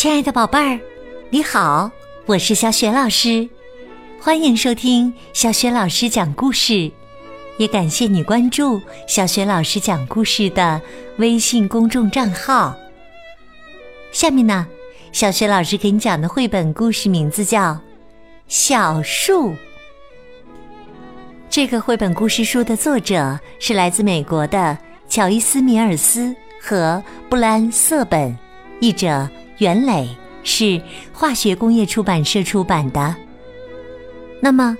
亲爱的宝贝儿，你好，我是小雪老师，欢迎收听小雪老师讲故事，也感谢你关注小雪老师讲故事的微信公众账号。下面呢，小雪老师给你讲的绘本故事名字叫《小树》。这个绘本故事书的作者是来自美国的乔伊斯·米尔斯和布兰瑟本，译者。袁磊是化学工业出版社出版的。那么，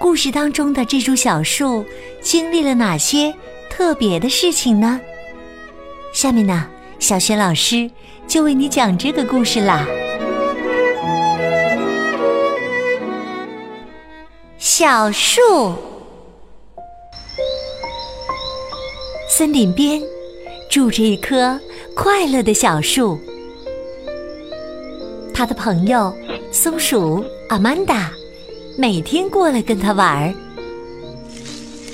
故事当中的这株小树经历了哪些特别的事情呢？下面呢，小雪老师就为你讲这个故事啦。小树，森林边住着一棵快乐的小树。他的朋友松鼠阿曼达每天过来跟他玩儿。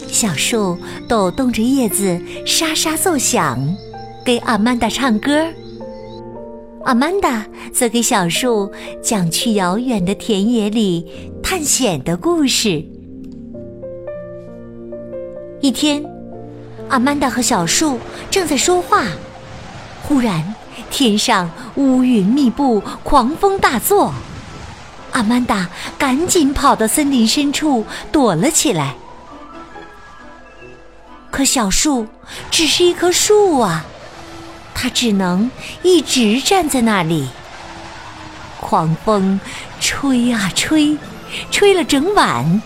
小树抖动着叶子，沙沙作响，给阿曼达唱歌。阿曼达则给小树讲去遥远的田野里探险的故事。一天，阿曼达和小树正在说话，忽然。天上乌云密布，狂风大作。阿曼达赶紧跑到森林深处躲了起来。可小树只是一棵树啊，它只能一直站在那里。狂风吹啊吹，吹了整晚。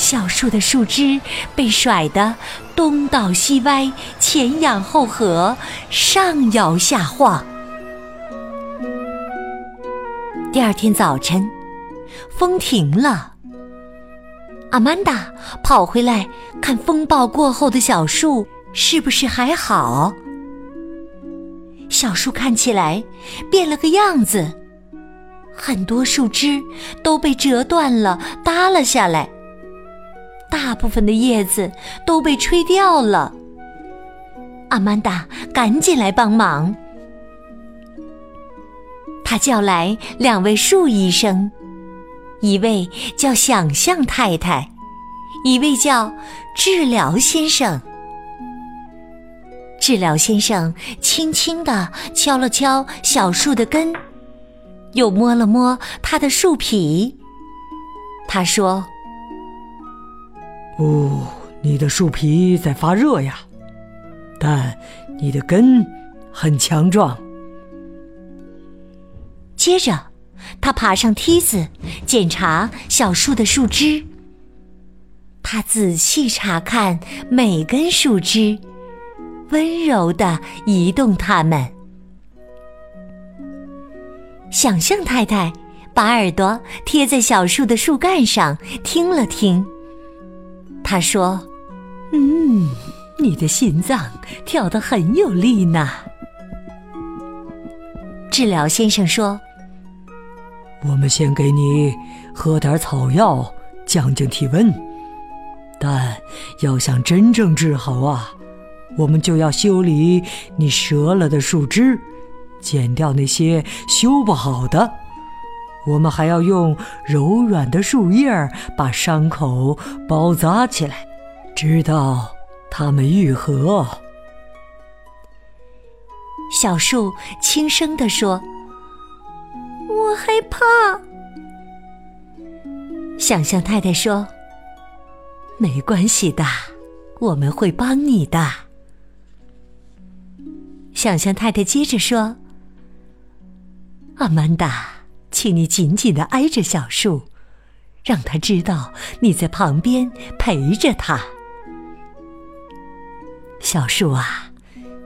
小树的树枝被甩得东倒西歪，前仰后合，上摇下晃。第二天早晨，风停了。阿曼达跑回来看风暴过后的小树是不是还好。小树看起来变了个样子，很多树枝都被折断了，耷了下来。大部分的叶子都被吹掉了。阿曼达赶紧来帮忙。他叫来两位树医生，一位叫想象太太，一位叫治疗先生。治疗先生轻轻地敲了敲小树的根，又摸了摸它的树皮。他说。哦，你的树皮在发热呀，但你的根很强壮。接着，他爬上梯子，检查小树的树枝。他仔细查看每根树枝，温柔的移动它们。想象太太把耳朵贴在小树的树干上，听了听。他说：“嗯，你的心脏跳得很有力呢。”治疗先生说：“我们先给你喝点草药，降降体温。但要想真正治好啊，我们就要修理你折了的树枝，剪掉那些修不好的。”我们还要用柔软的树叶把伤口包扎起来，直到它们愈合。小树轻声地说：“我害怕。”想象太太说：“没关系的，我们会帮你的。”想象太太接着说：“阿曼达。”请你紧紧的挨着小树，让他知道你在旁边陪着它。小树啊，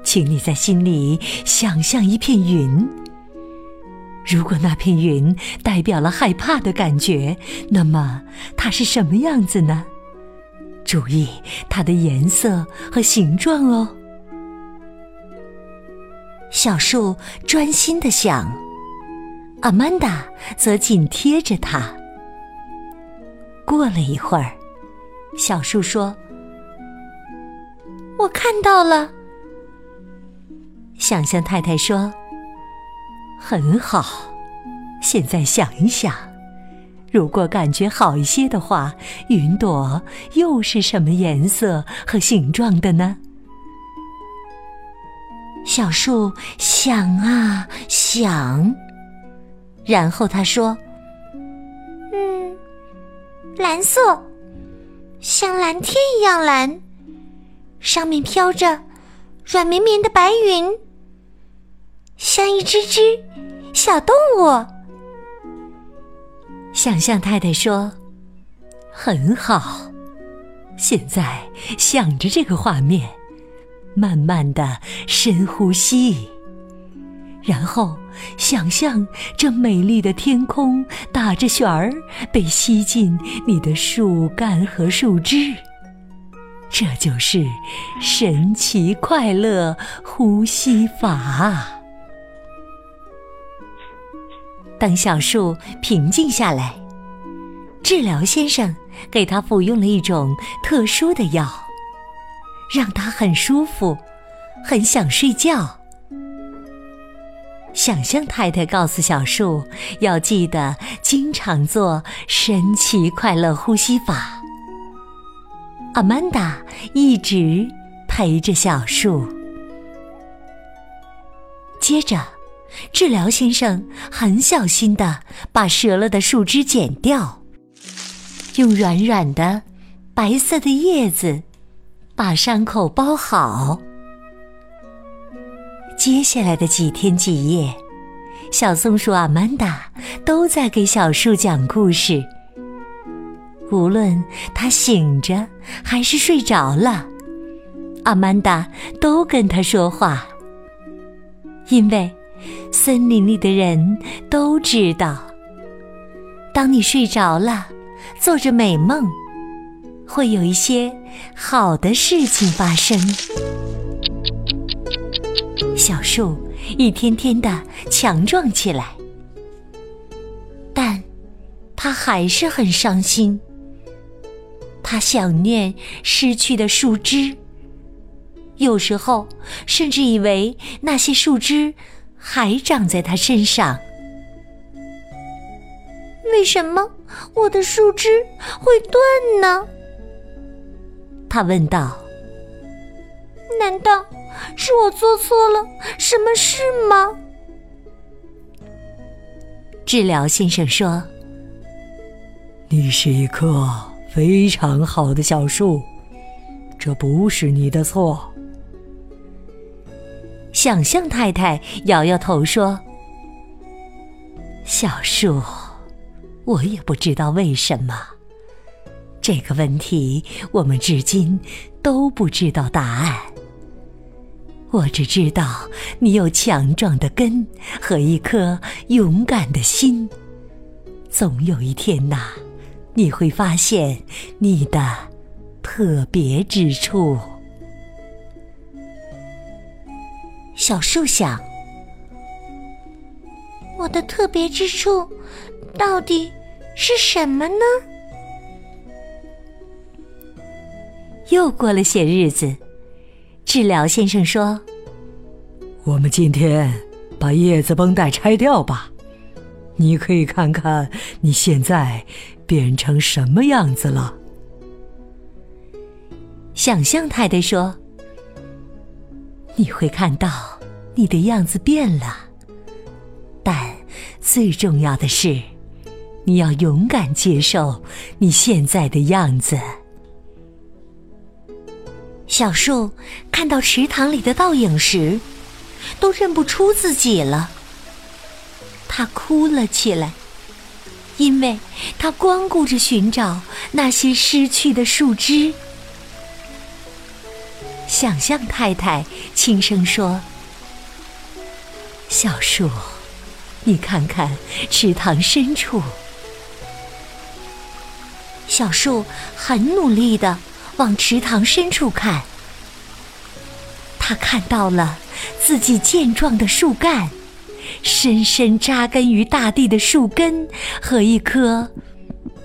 请你在心里想象一片云。如果那片云代表了害怕的感觉，那么它是什么样子呢？注意它的颜色和形状哦。小树专心的想。阿曼达则紧贴着他。过了一会儿，小树说：“我看到了。”想象太太说：“很好。现在想一想，如果感觉好一些的话，云朵又是什么颜色和形状的呢？小树想啊想，然后他说：“嗯，蓝色，像蓝天一样蓝，上面飘着软绵绵的白云，像一只只小动物。”想象太太说：“很好，现在想着这个画面。”慢慢的深呼吸，然后想象这美丽的天空打着旋儿，被吸进你的树干和树枝。这就是神奇快乐呼吸法。等小树平静下来，治疗先生给他服用了一种特殊的药。让他很舒服，很想睡觉。想象太太告诉小树，要记得经常做神奇快乐呼吸法。阿曼达一直陪着小树。接着，治疗先生很小心的把折了的树枝剪掉，用软软的白色的叶子。把伤口包好。接下来的几天几夜，小松鼠阿曼达都在给小树讲故事。无论他醒着还是睡着了，阿曼达都跟他说话。因为森林里的人都知道，当你睡着了，做着美梦。会有一些好的事情发生。小树一天天的强壮起来，但他还是很伤心。他想念失去的树枝，有时候甚至以为那些树枝还长在他身上。为什么我的树枝会断呢？他问道：“难道是我做错了什么事吗？”治疗先生说：“你是一棵非常好的小树，这不是你的错。”想象太太摇摇头说：“小树，我也不知道为什么。”这个问题，我们至今都不知道答案。我只知道你有强壮的根和一颗勇敢的心。总有一天呐，你会发现你的特别之处。小树想：我的特别之处到底是什么呢？又过了些日子，治疗先生说：“我们今天把叶子绷带拆掉吧，你可以看看你现在变成什么样子了。”想象太太说：“你会看到你的样子变了，但最重要的是，你要勇敢接受你现在的样子。”小树看到池塘里的倒影时，都认不出自己了。他哭了起来，因为他光顾着寻找那些失去的树枝。想象太太轻声说：“小树，你看看池塘深处。”小树很努力的。往池塘深处看，他看到了自己健壮的树干，深深扎根于大地的树根和一颗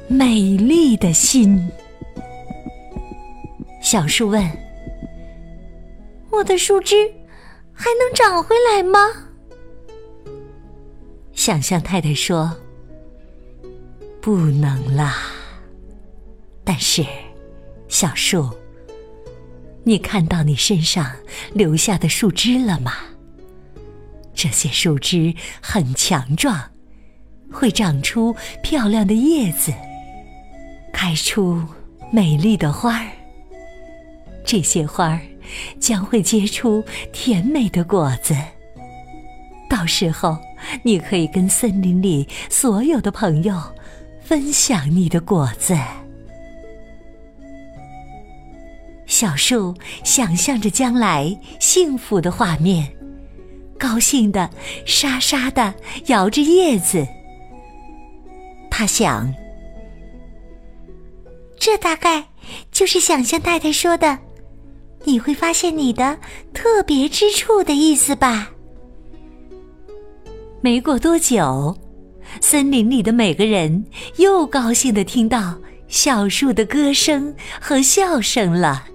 美丽的心。小树问：“我的树枝还能长回来吗？”想象太太说：“不能啦。”但是，小树，你看到你身上留下的树枝了吗？这些树枝很强壮，会长出漂亮的叶子，开出美丽的花儿。这些花儿将会结出甜美的果子。到时候，你可以跟森林里所有的朋友分享你的果子。小树想象着将来幸福的画面，高兴的沙沙的摇着叶子。他想，这大概就是想象太太说的“你会发现你的特别之处”的意思吧。没过多久，森林里的每个人又高兴的听到小树的歌声和笑声了。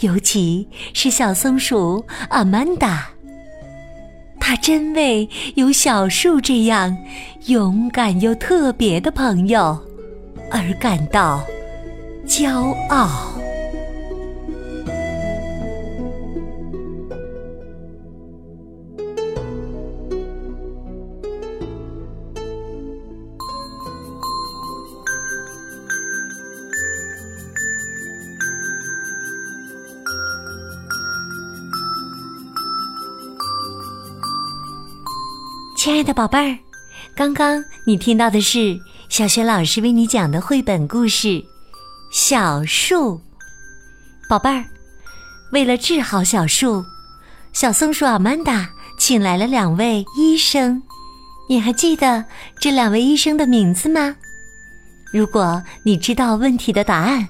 尤其是小松鼠阿曼达，它真为有小树这样勇敢又特别的朋友而感到骄傲。亲爱的宝贝儿，刚刚你听到的是小雪老师为你讲的绘本故事《小树》。宝贝儿，为了治好小树，小松鼠阿曼达请来了两位医生。你还记得这两位医生的名字吗？如果你知道问题的答案，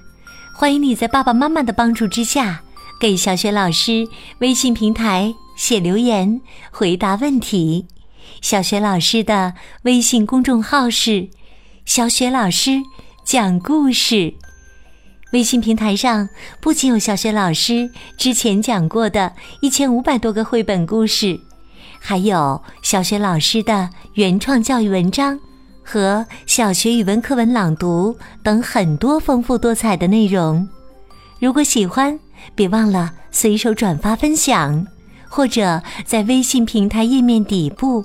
欢迎你在爸爸妈妈的帮助之下，给小雪老师微信平台写留言回答问题。小雪老师的微信公众号是“小雪老师讲故事”。微信平台上不仅有小雪老师之前讲过的一千五百多个绘本故事，还有小雪老师的原创教育文章和小学语文课文朗读等很多丰富多彩的内容。如果喜欢，别忘了随手转发分享，或者在微信平台页面底部。